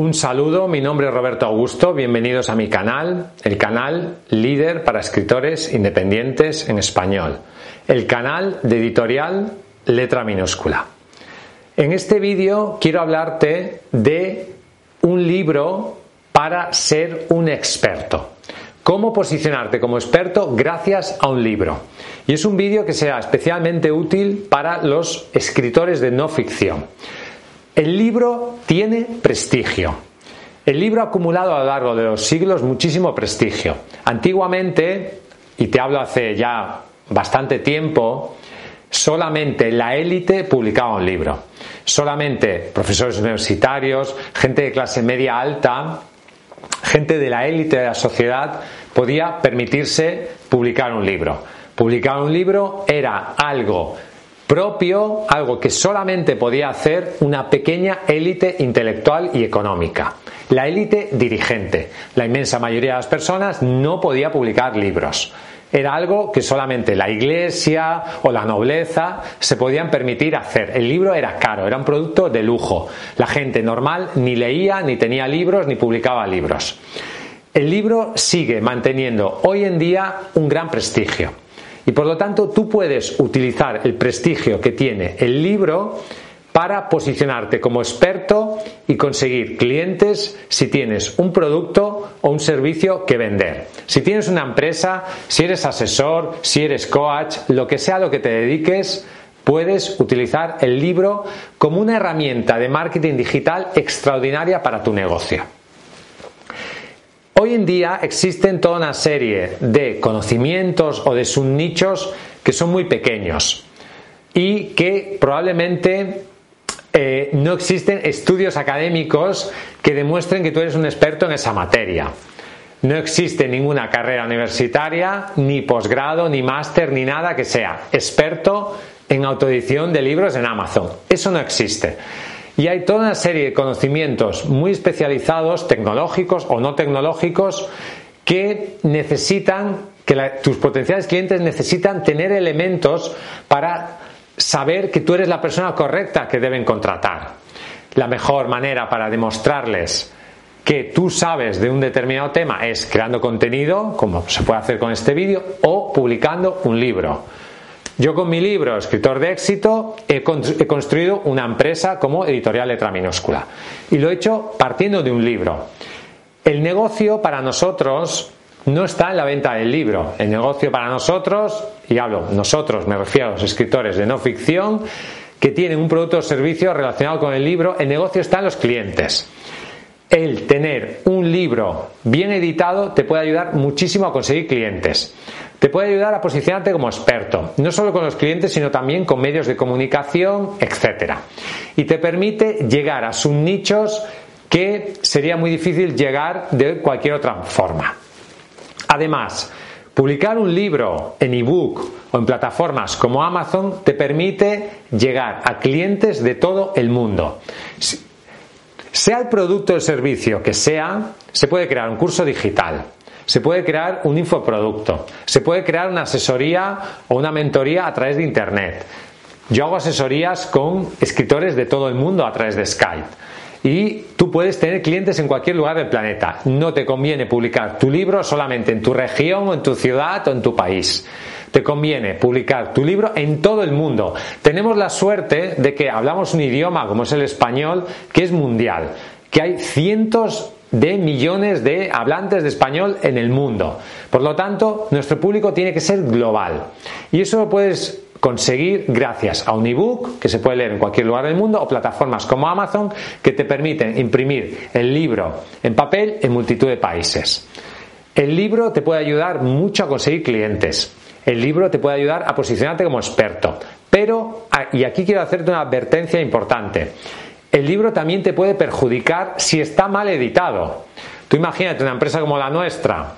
Un saludo, mi nombre es Roberto Augusto, bienvenidos a mi canal, el canal líder para escritores independientes en español, el canal de editorial letra minúscula. En este vídeo quiero hablarte de un libro para ser un experto. Cómo posicionarte como experto gracias a un libro. Y es un vídeo que será especialmente útil para los escritores de no ficción. El libro tiene prestigio. El libro ha acumulado a lo largo de los siglos muchísimo prestigio. Antiguamente, y te hablo hace ya bastante tiempo, solamente la élite publicaba un libro. Solamente profesores universitarios, gente de clase media alta, gente de la élite de la sociedad podía permitirse publicar un libro. Publicar un libro era algo propio, algo que solamente podía hacer una pequeña élite intelectual y económica. La élite dirigente. La inmensa mayoría de las personas no podía publicar libros. Era algo que solamente la iglesia o la nobleza se podían permitir hacer. El libro era caro, era un producto de lujo. La gente normal ni leía, ni tenía libros, ni publicaba libros. El libro sigue manteniendo hoy en día un gran prestigio. Y por lo tanto tú puedes utilizar el prestigio que tiene el libro para posicionarte como experto y conseguir clientes si tienes un producto o un servicio que vender. Si tienes una empresa, si eres asesor, si eres coach, lo que sea lo que te dediques, puedes utilizar el libro como una herramienta de marketing digital extraordinaria para tu negocio. Hoy en día existen toda una serie de conocimientos o de subnichos que son muy pequeños y que probablemente eh, no existen estudios académicos que demuestren que tú eres un experto en esa materia. No existe ninguna carrera universitaria, ni posgrado, ni máster, ni nada que sea experto en autoedición de libros en Amazon. Eso no existe. Y hay toda una serie de conocimientos muy especializados, tecnológicos o no tecnológicos, que necesitan, que tus potenciales clientes necesitan tener elementos para saber que tú eres la persona correcta que deben contratar. La mejor manera para demostrarles que tú sabes de un determinado tema es creando contenido, como se puede hacer con este vídeo, o publicando un libro. Yo con mi libro, Escritor de éxito, he, construido una empresa como editorial letra minúscula. Y lo he hecho partiendo de un libro. El negocio para nosotros no está en la venta del libro. El negocio para nosotros, y hablo nosotros, me refiero a los escritores de no ficción, que tienen un producto o servicio relacionado con el libro, el negocio está en los clientes. El tener un libro bien editado te puede ayudar muchísimo a conseguir clientes. Te puede ayudar a posicionarte como experto, no solo con los clientes, sino también con medios de comunicación, etc. Y te permite llegar a subnichos que sería muy difícil llegar de cualquier otra forma. Además, publicar un libro en ebook o en plataformas como Amazon te permite llegar a clientes de todo el mundo. Sea el producto o el servicio que sea, se puede crear un curso digital, se puede crear un infoproducto, se puede crear una asesoría o una mentoría a través de Internet. Yo hago asesorías con escritores de todo el mundo a través de Skype. Y tú puedes tener clientes en cualquier lugar del planeta. No te conviene publicar tu libro solamente en tu región o en tu ciudad o en tu país. Te conviene publicar tu libro en todo el mundo. Tenemos la suerte de que hablamos un idioma como es el español que es mundial, que hay cientos de millones de hablantes de español en el mundo. Por lo tanto, nuestro público tiene que ser global. Y eso lo puedes conseguir gracias a un ebook que se puede leer en cualquier lugar del mundo o plataformas como Amazon que te permiten imprimir el libro en papel en multitud de países. El libro te puede ayudar mucho a conseguir clientes. El libro te puede ayudar a posicionarte como experto. Pero, ah, y aquí quiero hacerte una advertencia importante el libro también te puede perjudicar si está mal editado. Tú imagínate una empresa como la nuestra,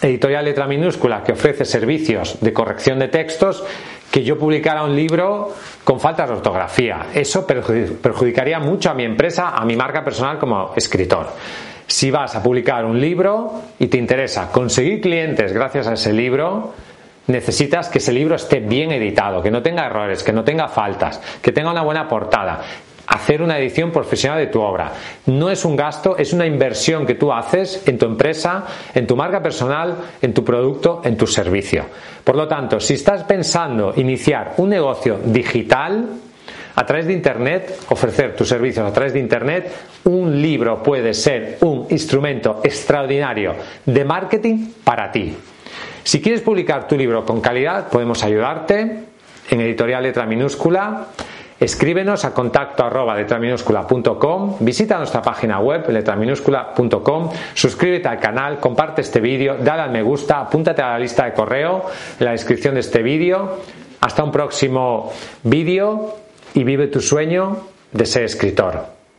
editorial letra minúscula, que ofrece servicios de corrección de textos, que yo publicara un libro con faltas de ortografía. Eso perjudicaría mucho a mi empresa, a mi marca personal como escritor. Si vas a publicar un libro y te interesa conseguir clientes gracias a ese libro, necesitas que ese libro esté bien editado, que no tenga errores, que no tenga faltas, que tenga una buena portada, hacer una edición profesional de tu obra. No es un gasto, es una inversión que tú haces en tu empresa, en tu marca personal, en tu producto, en tu servicio. Por lo tanto, si estás pensando iniciar un negocio digital, a través de Internet, ofrecer tus servicios a través de Internet, un libro puede ser un instrumento extraordinario de marketing para ti. Si quieres publicar tu libro con calidad, podemos ayudarte en editorial letra minúscula Escríbenos a contacto arroba visita nuestra página web letraminúscula.com, suscríbete al canal, comparte este vídeo, dale al me gusta, apúntate a la lista de correo en la descripción de este vídeo. Hasta un próximo vídeo y vive tu sueño de ser escritor.